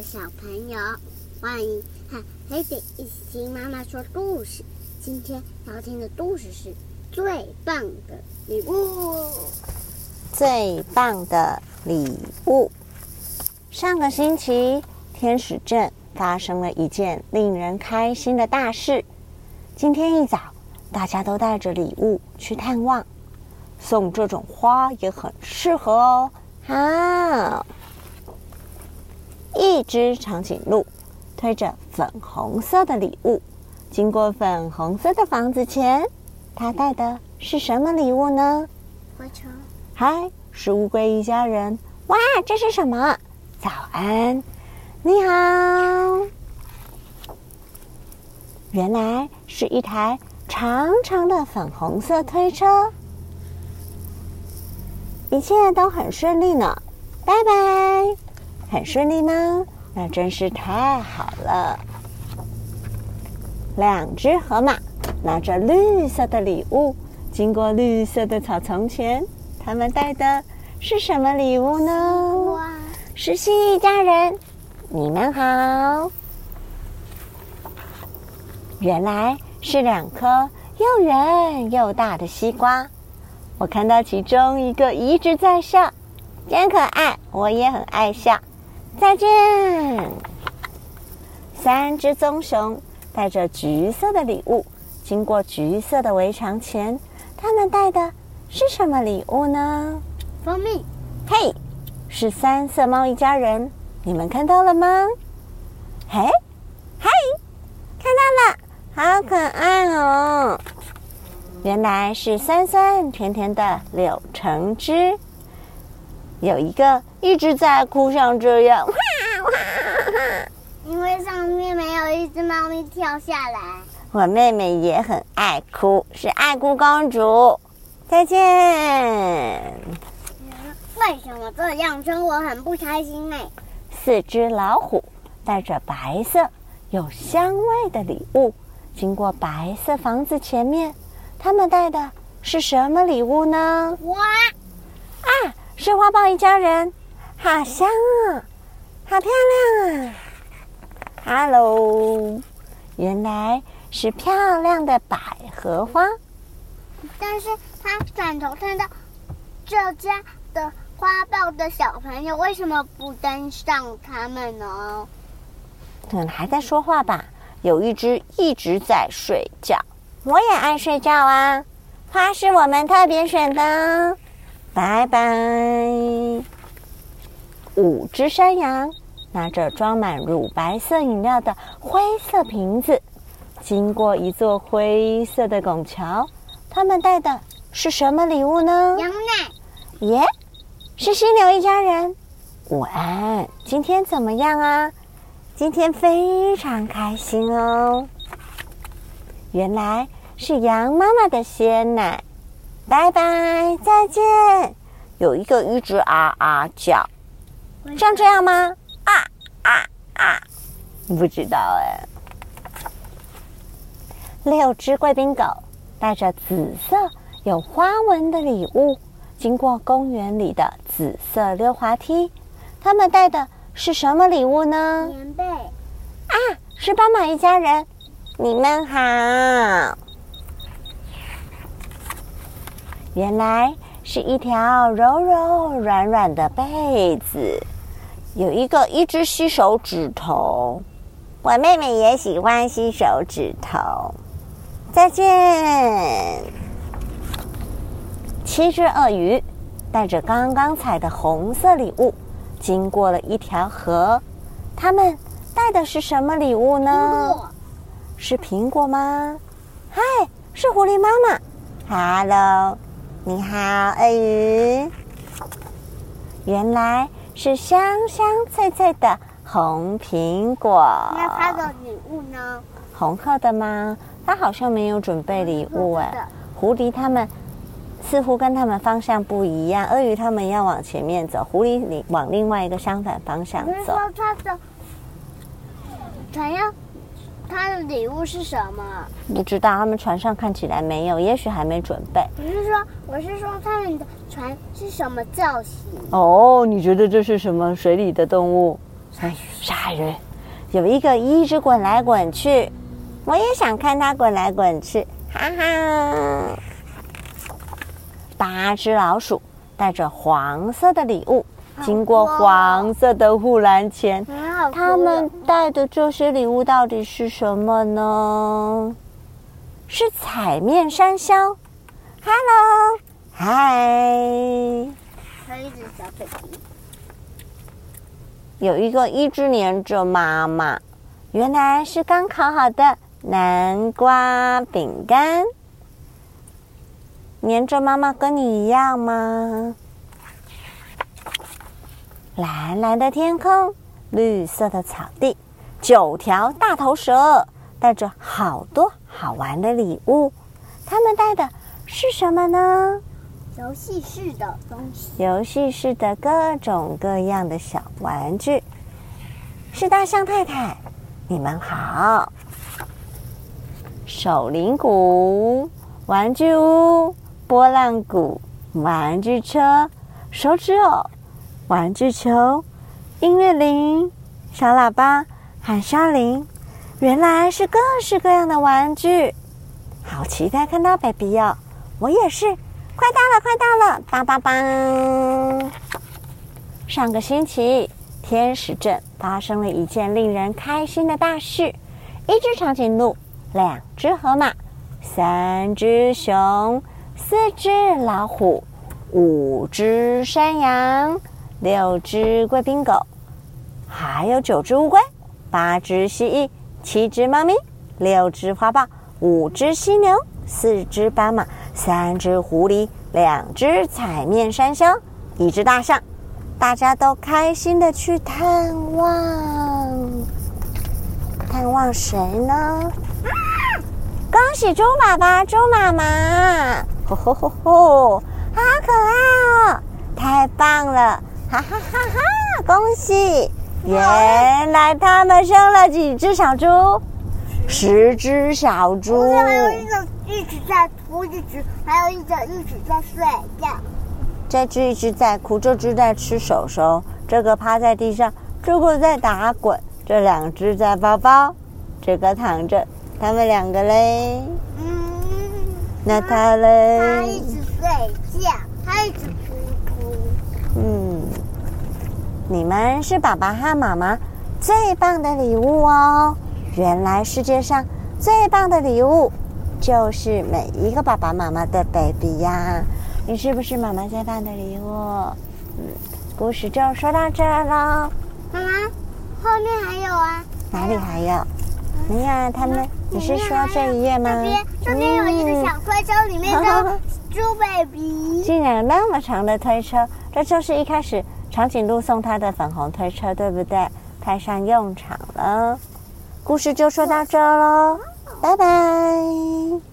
的小朋友，欢迎和黑迪一起听妈妈说故事。今天要听的故事是最棒的礼物。最棒的礼物。上个星期，天使镇发生了一件令人开心的大事。今天一早，大家都带着礼物去探望。送这种花也很适合哦。好，一只长颈鹿推着粉红色的礼物，经过粉红色的房子前，它带的是什么礼物呢？蛔虫。嗨，是乌龟一家人。哇，这是什么？早安，你好。原来是一台长长的粉红色推车。一切都很顺利呢，拜拜。很顺利吗？那真是太好了。两只河马拿着绿色的礼物，经过绿色的草丛前，他们带的是什么礼物呢？哇，是蜥蜴家人，你们好。原来是两颗又圆又大的西瓜。我看到其中一个一直在笑，真可爱。我也很爱笑。再见。三只棕熊带着橘色的礼物，经过橘色的围墙前，他们带的是什么礼物呢？蜂蜜。嘿，是三色猫一家人，你们看到了吗？嘿，嗨，看到了，好可爱哦。原来是酸酸甜甜的柳橙汁，有一个一直在哭，像这样，哇哇哇！因为上面没有一只猫咪跳下来。我妹妹也很爱哭，是爱哭公主。再见。为什么这样真我很不开心呢？四只老虎带着白色有香味的礼物，经过白色房子前面。他们带的是什么礼物呢？哇！啊，是花豹一家人，好香啊，好漂亮啊！Hello，原来是漂亮的百合花。但是他转头看到这家的花豹的小朋友，为什么不登上他们呢？可能还在说话吧。有一只一直在睡觉。我也爱睡觉啊！花是我们特别选的。拜拜。五只山羊拿着装满乳白色饮料的灰色瓶子，经过一座灰色的拱桥。他们带的是什么礼物呢？羊奶。耶，是犀牛一家人。午安，今天怎么样啊？今天非常开心哦。原来是羊妈妈的鲜奶，拜拜，再见。有一个一直啊啊叫，像这样吗？啊啊啊！不知道哎。六只贵宾狗带着紫色有花纹的礼物，经过公园里的紫色溜滑梯。他们带的是什么礼物呢？棉被。啊，是斑马一家人。你们好，原来是一条柔柔软软的被子，有一个一只吸手指头。我妹妹也喜欢吸手指头。再见。七只鳄鱼带着刚刚采的红色礼物，经过了一条河。他们带的是什么礼物呢？是苹果吗？嗨，是狐狸妈妈。Hello，你好，鳄鱼。原来是香香脆脆的红苹果。那它的礼物呢？红鹤的吗？它好像没有准备礼物哎。狐狸他们似乎跟他们方向不一样。鳄鱼他们要往前面走，狐狸往另外一个相反方向走。你说它的船要？他的礼物是什么？不知道，他们船上看起来没有，也许还没准备。我是说，我是说，他们的船是什么造型？哦，你觉得这是什么水里的动物？哎，鲨鱼有一个一直滚来滚去，我也想看它滚来滚去，哈哈。八只老鼠带着黄色的礼物，经过黄色的护栏前，他们带的这些礼物到底是什么呢？是彩面山魈。Hello，嗨。还有一只小 baby。有一个一直黏着妈妈，原来是刚烤好的南瓜饼干。黏着妈妈跟你一样吗？蓝蓝的天空，绿色的草地，九条大头蛇带着好多好玩的礼物。他们带的是什么呢？游戏室的东西，游戏室的各种各样的小玩具。是大象太太，你们好。手铃鼓，玩具屋，波浪鼓，玩具车，手指偶，玩具球，音乐铃，小喇叭，喊沙铃。原来是各式各样的玩具，好期待看到 baby 哦！我也是。快到了，快到了！梆梆梆。上个星期，天使镇发生了一件令人开心的大事：一只长颈鹿，两只河马，三只熊，四只老虎，五只山羊，六只贵宾狗，还有九只乌龟，八只蜥蜴，七只猫咪，六只花豹，五只犀牛，四只斑马。三只狐狸，两只彩面山魈，一只大象，大家都开心的去探望。探望谁呢？恭喜猪爸爸、猪妈妈！吼吼吼吼，好可爱哦！太棒了！哈哈哈哈！恭喜！原来他们生了几只小猪？十只小猪。一直在哭，一直还有一只一直在睡觉。这只一直在哭，这只在吃手手，这个趴在地上，这个在打滚，这两只在抱抱，这个躺着，他们两个嘞。嗯。那他嘞？他一直睡觉，他一直哭哭。嗯。你们是爸爸和妈妈最棒的礼物哦！原来世界上最棒的礼物。就是每一个爸爸妈妈的 baby 呀，你是不是妈妈最棒的礼物？嗯，故事就说到这了。妈妈，后面还有啊？哪里还有？你看他们，你是说这一页吗？这边，这边有一个小推车，里面的猪 baby。竟然有那么长的推车，这就是一开始长颈鹿送他的粉红推车，对不对？派上用场了。故事就说到这喽。拜拜。